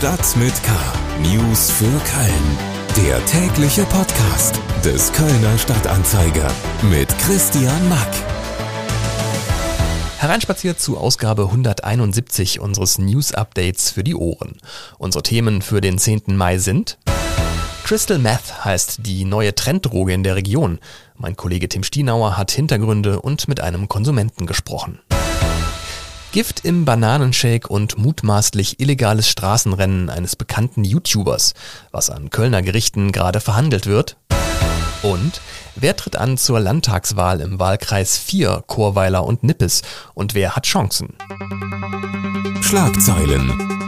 Stadt mit K. News für Köln. Der tägliche Podcast des Kölner Stadtanzeiger mit Christian Mack. Hereinspaziert zu Ausgabe 171 unseres News Updates für die Ohren. Unsere Themen für den 10. Mai sind Crystal Meth heißt die neue Trenddroge in der Region. Mein Kollege Tim Stienauer hat Hintergründe und mit einem Konsumenten gesprochen. Gift im Bananenshake und mutmaßlich illegales Straßenrennen eines bekannten YouTubers, was an Kölner Gerichten gerade verhandelt wird. Und wer tritt an zur Landtagswahl im Wahlkreis 4 Chorweiler und Nippes und wer hat Chancen? Schlagzeilen.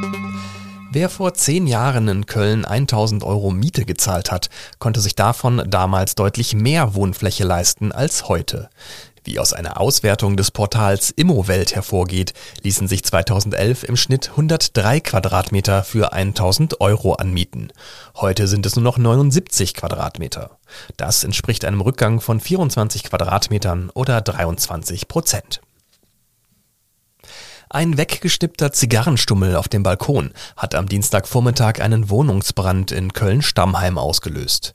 Wer vor zehn Jahren in Köln 1000 Euro Miete gezahlt hat, konnte sich davon damals deutlich mehr Wohnfläche leisten als heute. Wie aus einer Auswertung des Portals Immowelt hervorgeht, ließen sich 2011 im Schnitt 103 Quadratmeter für 1000 Euro anmieten. Heute sind es nur noch 79 Quadratmeter. Das entspricht einem Rückgang von 24 Quadratmetern oder 23 Prozent. Ein weggestippter Zigarrenstummel auf dem Balkon hat am Dienstagvormittag einen Wohnungsbrand in Köln-Stammheim ausgelöst.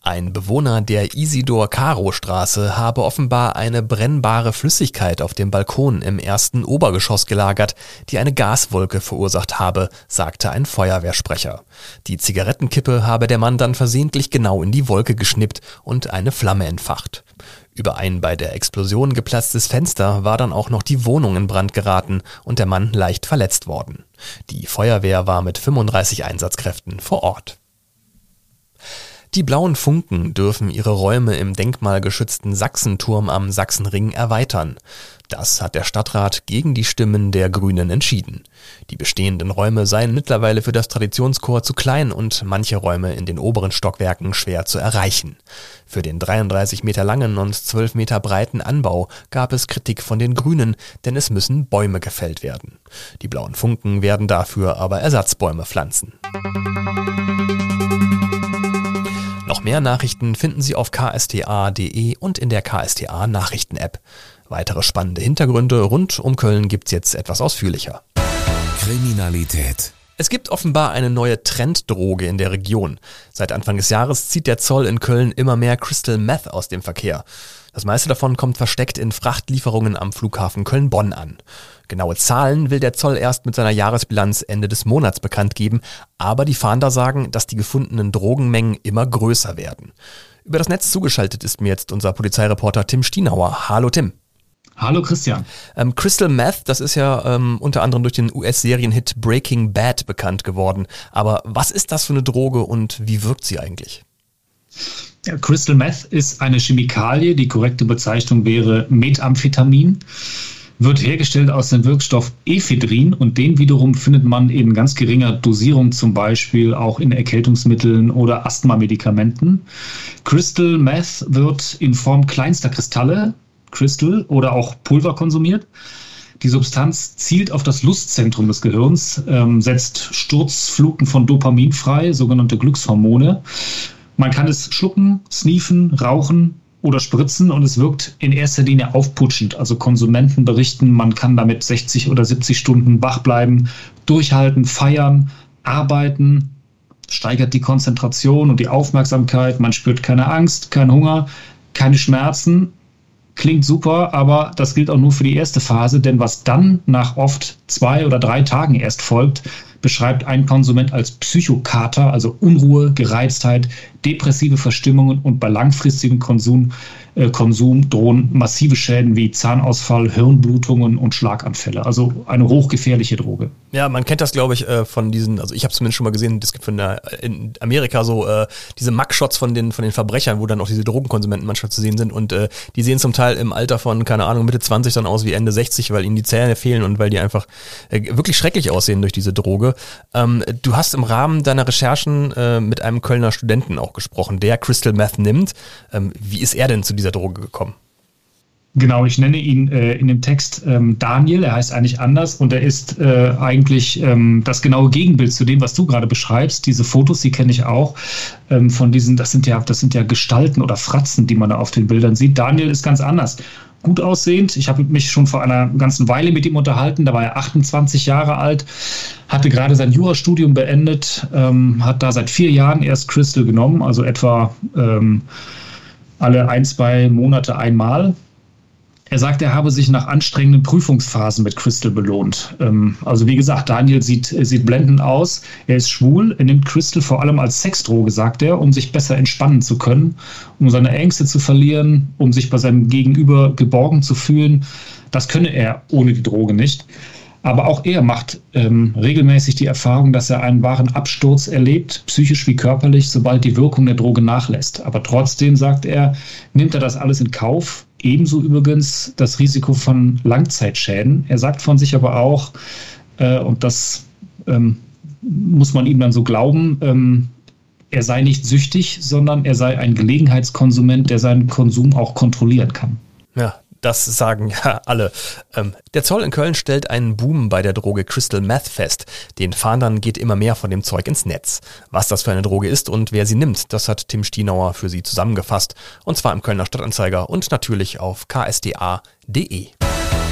Ein Bewohner der Isidor-Karo-Straße habe offenbar eine brennbare Flüssigkeit auf dem Balkon im ersten Obergeschoss gelagert, die eine Gaswolke verursacht habe, sagte ein Feuerwehrsprecher. Die Zigarettenkippe habe der Mann dann versehentlich genau in die Wolke geschnippt und eine Flamme entfacht. Über ein bei der Explosion geplatztes Fenster war dann auch noch die Wohnung in Brand geraten und der Mann leicht verletzt worden. Die Feuerwehr war mit 35 Einsatzkräften vor Ort. Die blauen Funken dürfen ihre Räume im denkmalgeschützten Sachsenturm am Sachsenring erweitern. Das hat der Stadtrat gegen die Stimmen der Grünen entschieden. Die bestehenden Räume seien mittlerweile für das Traditionschor zu klein und manche Räume in den oberen Stockwerken schwer zu erreichen. Für den 33 Meter langen und 12 Meter breiten Anbau gab es Kritik von den Grünen, denn es müssen Bäume gefällt werden. Die blauen Funken werden dafür aber Ersatzbäume pflanzen. Noch mehr Nachrichten finden Sie auf ksta.de und in der KSTA Nachrichten-App. Weitere spannende Hintergründe rund um Köln gibt's jetzt etwas ausführlicher. Kriminalität. Es gibt offenbar eine neue Trenddroge in der Region. Seit Anfang des Jahres zieht der Zoll in Köln immer mehr Crystal Meth aus dem Verkehr. Das meiste davon kommt versteckt in Frachtlieferungen am Flughafen Köln-Bonn an. Genaue Zahlen will der Zoll erst mit seiner Jahresbilanz Ende des Monats bekannt geben, aber die Fahnder sagen, dass die gefundenen Drogenmengen immer größer werden. Über das Netz zugeschaltet ist mir jetzt unser Polizeireporter Tim Stienauer. Hallo Tim. Hallo Christian. Ähm, Crystal Meth, das ist ja ähm, unter anderem durch den US-Serienhit Breaking Bad bekannt geworden. Aber was ist das für eine Droge und wie wirkt sie eigentlich? Ja, Crystal Meth ist eine Chemikalie. Die korrekte Bezeichnung wäre Methamphetamin. Wird hergestellt aus dem Wirkstoff Ephedrin und den wiederum findet man in ganz geringer Dosierung, zum Beispiel auch in Erkältungsmitteln oder Asthmamedikamenten. Crystal Meth wird in Form kleinster Kristalle Crystal oder auch Pulver konsumiert. Die Substanz zielt auf das Lustzentrum des Gehirns, ähm, setzt Sturzfluten von Dopamin frei, sogenannte Glückshormone. Man kann es schlucken, sniefen, rauchen oder spritzen und es wirkt in erster Linie aufputschend. Also Konsumenten berichten, man kann damit 60 oder 70 Stunden wach bleiben, durchhalten, feiern, arbeiten, steigert die Konzentration und die Aufmerksamkeit, man spürt keine Angst, keinen Hunger, keine Schmerzen klingt super, aber das gilt auch nur für die erste Phase, denn was dann nach oft zwei oder drei Tagen erst folgt, beschreibt ein Konsument als Psychokater, also Unruhe, Gereiztheit, depressive Verstimmungen und bei langfristigem Konsum, äh, Konsum drohen massive Schäden wie Zahnausfall, Hirnblutungen und Schlaganfälle. Also eine hochgefährliche Droge. Ja, man kennt das, glaube ich, äh, von diesen, also ich habe zumindest schon mal gesehen, es gibt von der, in Amerika so äh, diese Mugshots von den, von den Verbrechern, wo dann auch diese Drogenkonsumenten manchmal zu sehen sind und äh, die sehen zum Teil im Alter von, keine Ahnung, Mitte 20 dann aus wie Ende 60, weil ihnen die Zähne fehlen und weil die einfach äh, wirklich schrecklich aussehen durch diese Droge. Ähm, du hast im Rahmen deiner Recherchen äh, mit einem Kölner Studenten auch gesprochen, der Crystal Meth nimmt. Ähm, wie ist er denn zu dieser Droge gekommen? Genau, ich nenne ihn äh, in dem Text ähm, Daniel, er heißt eigentlich anders und er ist äh, eigentlich ähm, das genaue Gegenbild zu dem, was du gerade beschreibst. Diese Fotos, die kenne ich auch ähm, von diesen, das sind ja, das sind ja Gestalten oder Fratzen, die man da auf den Bildern sieht. Daniel ist ganz anders. Gut aussehend. Ich habe mich schon vor einer ganzen Weile mit ihm unterhalten. Da war er 28 Jahre alt, hatte gerade sein Jurastudium beendet, ähm, hat da seit vier Jahren erst Crystal genommen, also etwa ähm, alle ein, zwei Monate einmal. Er sagt, er habe sich nach anstrengenden Prüfungsphasen mit Crystal belohnt. Ähm, also wie gesagt, Daniel sieht, sieht blendend aus. Er ist schwul. Er nimmt Crystal vor allem als Sexdroge, sagt er, um sich besser entspannen zu können, um seine Ängste zu verlieren, um sich bei seinem Gegenüber geborgen zu fühlen. Das könne er ohne die Droge nicht. Aber auch er macht ähm, regelmäßig die Erfahrung, dass er einen wahren Absturz erlebt, psychisch wie körperlich, sobald die Wirkung der Droge nachlässt. Aber trotzdem, sagt er, nimmt er das alles in Kauf. Ebenso übrigens das Risiko von Langzeitschäden. Er sagt von sich aber auch, äh, und das ähm, muss man ihm dann so glauben, ähm, er sei nicht süchtig, sondern er sei ein Gelegenheitskonsument, der seinen Konsum auch kontrollieren kann. Ja, das sagen ja alle. Ähm, der Zoll in Köln stellt einen Boom bei der Droge Crystal Meth fest. Den Fahndern geht immer mehr von dem Zeug ins Netz. Was das für eine Droge ist und wer sie nimmt, das hat Tim Stienauer für Sie zusammengefasst. Und zwar im Kölner Stadtanzeiger und natürlich auf ksda.de.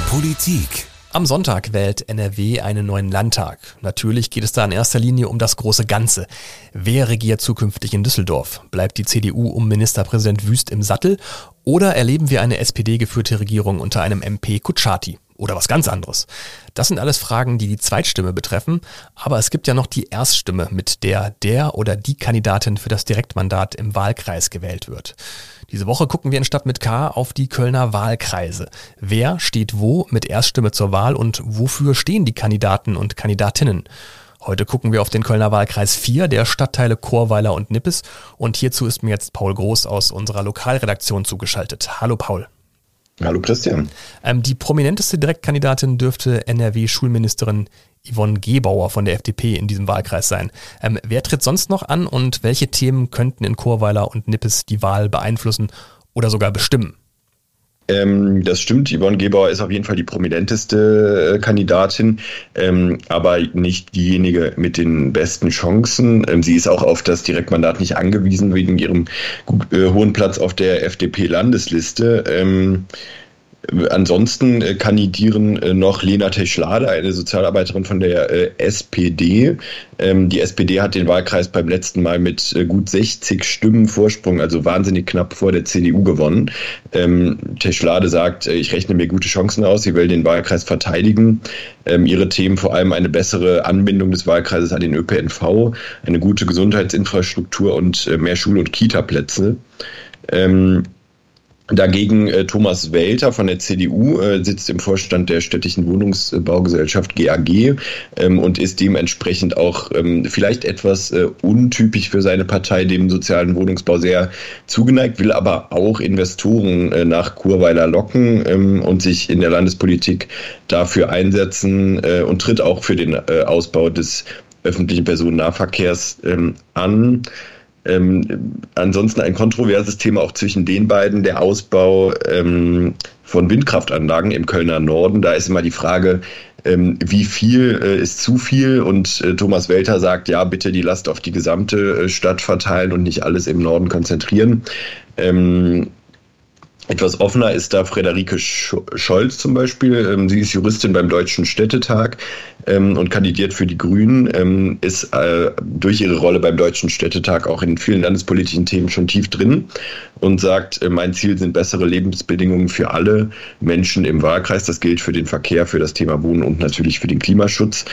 Politik am Sonntag wählt NRW einen neuen Landtag. Natürlich geht es da in erster Linie um das große Ganze. Wer regiert zukünftig in Düsseldorf? Bleibt die CDU um Ministerpräsident Wüst im Sattel? Oder erleben wir eine SPD-geführte Regierung unter einem MP Kutschaty? Oder was ganz anderes? Das sind alles Fragen, die die Zweitstimme betreffen, aber es gibt ja noch die Erststimme, mit der der oder die Kandidatin für das Direktmandat im Wahlkreis gewählt wird. Diese Woche gucken wir in Stadt mit K auf die Kölner Wahlkreise. Wer steht wo mit Erststimme zur Wahl und wofür stehen die Kandidaten und Kandidatinnen? Heute gucken wir auf den Kölner Wahlkreis 4 der Stadtteile Chorweiler und Nippes und hierzu ist mir jetzt Paul Groß aus unserer Lokalredaktion zugeschaltet. Hallo Paul. Hallo Christian. Ähm, die prominenteste Direktkandidatin dürfte NRW-Schulministerin Yvonne Gebauer von der FDP in diesem Wahlkreis sein. Ähm, wer tritt sonst noch an und welche Themen könnten in Chorweiler und Nippes die Wahl beeinflussen oder sogar bestimmen? Ähm, das stimmt, Yvonne Gebauer ist auf jeden Fall die prominenteste äh, Kandidatin, ähm, aber nicht diejenige mit den besten Chancen. Ähm, sie ist auch auf das Direktmandat nicht angewiesen wegen ihrem äh, hohen Platz auf der FDP-Landesliste. Ansonsten äh, kandidieren äh, noch Lena Teschlade, eine Sozialarbeiterin von der äh, SPD. Ähm, die SPD hat den Wahlkreis beim letzten Mal mit gut 60 Stimmen Vorsprung, also wahnsinnig knapp vor der CDU gewonnen. Ähm, Teschlade sagt, ich rechne mir gute Chancen aus, sie will den Wahlkreis verteidigen. Ähm, ihre Themen vor allem eine bessere Anbindung des Wahlkreises an den ÖPNV, eine gute Gesundheitsinfrastruktur und mehr Schul- und Kita-Plätze. Dagegen äh, Thomas Welter von der CDU äh, sitzt im Vorstand der städtischen Wohnungsbaugesellschaft GAG ähm, und ist dementsprechend auch ähm, vielleicht etwas äh, untypisch für seine Partei, dem sozialen Wohnungsbau sehr zugeneigt, will aber auch Investoren äh, nach Kurweiler locken ähm, und sich in der Landespolitik dafür einsetzen äh, und tritt auch für den äh, Ausbau des öffentlichen Personennahverkehrs ähm, an. Ähm, ansonsten ein kontroverses Thema auch zwischen den beiden, der Ausbau ähm, von Windkraftanlagen im Kölner Norden. Da ist immer die Frage, ähm, wie viel äh, ist zu viel? Und äh, Thomas Welter sagt, ja, bitte die Last auf die gesamte äh, Stadt verteilen und nicht alles im Norden konzentrieren. Ähm, etwas offener ist da Frederike Scholz zum Beispiel. Ähm, sie ist Juristin beim Deutschen Städtetag ähm, und kandidiert für die Grünen, ähm, ist äh, durch ihre Rolle beim Deutschen Städtetag auch in vielen landespolitischen Themen schon tief drin und sagt, äh, mein Ziel sind bessere Lebensbedingungen für alle Menschen im Wahlkreis. Das gilt für den Verkehr, für das Thema Wohnen und natürlich für den Klimaschutz.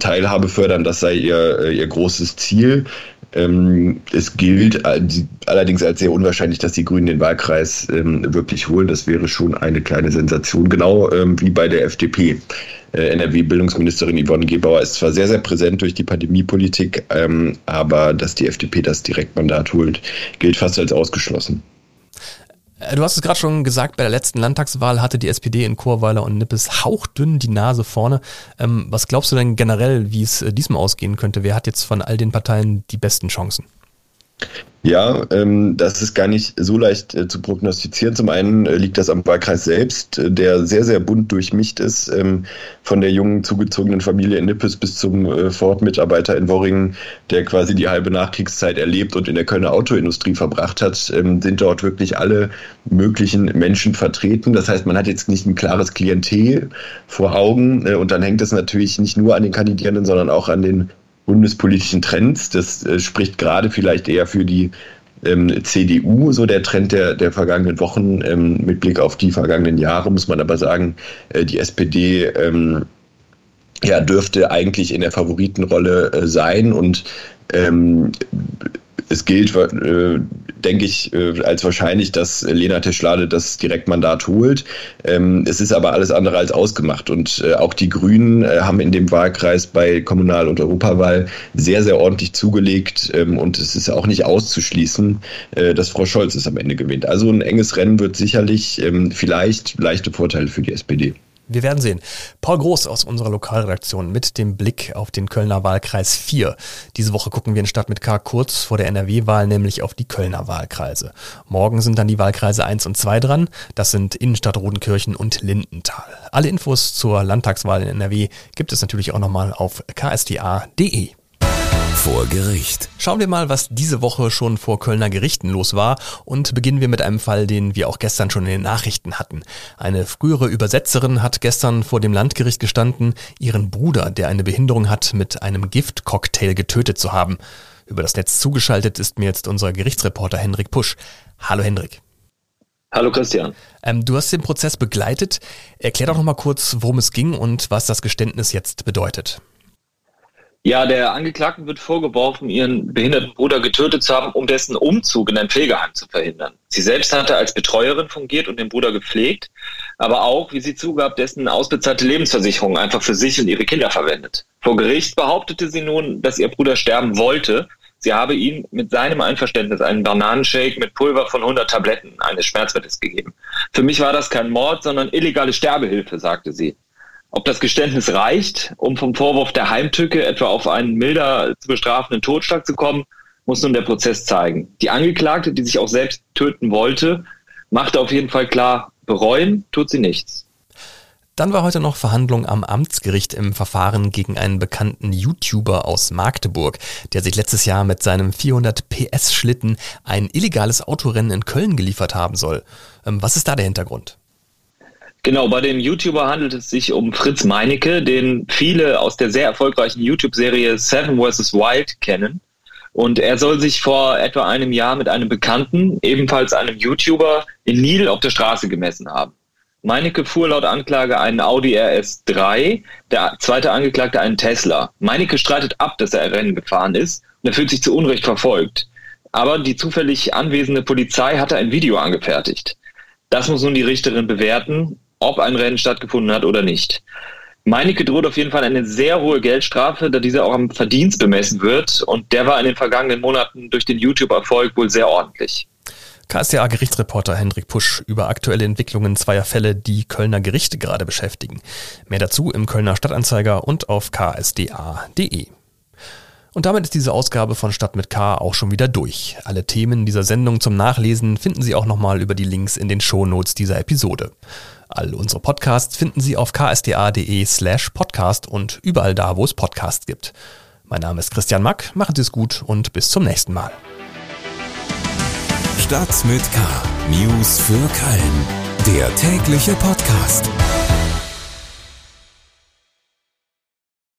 Teilhabe fördern, das sei ihr, äh, ihr großes Ziel. Ähm, es gilt allerdings als sehr unwahrscheinlich, dass die Grünen den Wahlkreis ähm, wirklich holen. Das wäre schon eine kleine Sensation, genau ähm, wie bei der FDP. Äh, NRW-Bildungsministerin Yvonne Gebauer ist zwar sehr, sehr präsent durch die Pandemiepolitik, aber dass die FDP das Direktmandat holt, gilt fast als ausgeschlossen. Äh, du hast es gerade schon gesagt, bei der letzten Landtagswahl hatte die SPD in Chorweiler und Nippes hauchdünn die Nase vorne. Ähm, was glaubst du denn generell, wie es äh, diesmal ausgehen könnte? Wer hat jetzt von all den Parteien die besten Chancen? Ja, ähm, das ist gar nicht so leicht äh, zu prognostizieren. Zum einen äh, liegt das am Wahlkreis selbst, äh, der sehr, sehr bunt durchmischt ist, ähm, von der jungen zugezogenen Familie in Nippes bis zum äh, Ford-Mitarbeiter in Worringen, der quasi die halbe Nachkriegszeit erlebt und in der Kölner Autoindustrie verbracht hat, ähm, sind dort wirklich alle möglichen Menschen vertreten. Das heißt, man hat jetzt nicht ein klares Klientel vor Augen äh, und dann hängt es natürlich nicht nur an den Kandidierenden, sondern auch an den bundespolitischen Trends. Das äh, spricht gerade vielleicht eher für die ähm, CDU, so der Trend der, der vergangenen Wochen. Ähm, mit Blick auf die vergangenen Jahre muss man aber sagen, äh, die SPD ähm, ja, dürfte eigentlich in der Favoritenrolle äh, sein und ähm, es gilt, äh, denke ich, äh, als wahrscheinlich, dass Lena Teschlade das Direktmandat holt. Ähm, es ist aber alles andere als ausgemacht. Und äh, auch die Grünen äh, haben in dem Wahlkreis bei Kommunal- und Europawahl sehr, sehr ordentlich zugelegt. Ähm, und es ist auch nicht auszuschließen, äh, dass Frau Scholz es am Ende gewinnt. Also ein enges Rennen wird sicherlich ähm, vielleicht leichte Vorteile für die SPD. Wir werden sehen. Paul Groß aus unserer Lokalredaktion mit dem Blick auf den Kölner Wahlkreis 4. Diese Woche gucken wir in Stadt mit K kurz vor der NRW-Wahl, nämlich auf die Kölner Wahlkreise. Morgen sind dann die Wahlkreise 1 und 2 dran. Das sind Innenstadt Rodenkirchen und Lindenthal. Alle Infos zur Landtagswahl in NRW gibt es natürlich auch nochmal auf ksda.de vor Gericht. Schauen wir mal, was diese Woche schon vor Kölner Gerichten los war und beginnen wir mit einem Fall, den wir auch gestern schon in den Nachrichten hatten. Eine frühere Übersetzerin hat gestern vor dem Landgericht gestanden, ihren Bruder, der eine Behinderung hat, mit einem Giftcocktail getötet zu haben. Über das Netz zugeschaltet ist mir jetzt unser Gerichtsreporter Henrik Pusch. Hallo Henrik. Hallo Christian. Ähm, du hast den Prozess begleitet. Erklär doch noch mal kurz, worum es ging und was das Geständnis jetzt bedeutet. Ja, der Angeklagten wird vorgeworfen, ihren behinderten Bruder getötet zu haben, um dessen Umzug in ein Pflegeheim zu verhindern. Sie selbst hatte als Betreuerin fungiert und den Bruder gepflegt, aber auch, wie sie zugab, dessen ausbezahlte Lebensversicherung einfach für sich und ihre Kinder verwendet. Vor Gericht behauptete sie nun, dass ihr Bruder sterben wollte. Sie habe ihm mit seinem Einverständnis einen Bananenshake mit Pulver von 100 Tabletten eines Schmerzmittels gegeben. Für mich war das kein Mord, sondern illegale Sterbehilfe, sagte sie. Ob das Geständnis reicht, um vom Vorwurf der Heimtücke etwa auf einen milder zu bestrafenden Totschlag zu kommen, muss nun der Prozess zeigen. Die Angeklagte, die sich auch selbst töten wollte, machte auf jeden Fall klar, bereuen tut sie nichts. Dann war heute noch Verhandlung am Amtsgericht im Verfahren gegen einen bekannten YouTuber aus Magdeburg, der sich letztes Jahr mit seinem 400 PS Schlitten ein illegales Autorennen in Köln geliefert haben soll. Ähm, was ist da der Hintergrund? Genau, bei dem YouTuber handelt es sich um Fritz Meinecke, den viele aus der sehr erfolgreichen YouTube-Serie Seven vs. Wild kennen. Und er soll sich vor etwa einem Jahr mit einem Bekannten, ebenfalls einem YouTuber, in Nil auf der Straße gemessen haben. Meinecke fuhr laut Anklage einen Audi RS3, der zweite Angeklagte einen Tesla. Meinecke streitet ab, dass er Rennen gefahren ist und er fühlt sich zu Unrecht verfolgt. Aber die zufällig anwesende Polizei hatte ein Video angefertigt. Das muss nun die Richterin bewerten ob ein Rennen stattgefunden hat oder nicht. Meinecke droht auf jeden Fall eine sehr hohe Geldstrafe, da dieser auch am Verdienst bemessen wird. Und der war in den vergangenen Monaten durch den YouTube-Erfolg wohl sehr ordentlich. KSDA-Gerichtsreporter Hendrik Pusch über aktuelle Entwicklungen zweier Fälle, die Kölner Gerichte gerade beschäftigen. Mehr dazu im Kölner Stadtanzeiger und auf ksda.de. Und damit ist diese Ausgabe von Stadt mit K auch schon wieder durch. Alle Themen dieser Sendung zum Nachlesen finden Sie auch nochmal über die Links in den Shownotes dieser Episode. All unsere Podcasts finden Sie auf ksda.de slash podcast und überall da, wo es Podcasts gibt. Mein Name ist Christian Mack, machen Sie es gut und bis zum nächsten Mal. Stadt mit K. News für Köln. Der tägliche Podcast.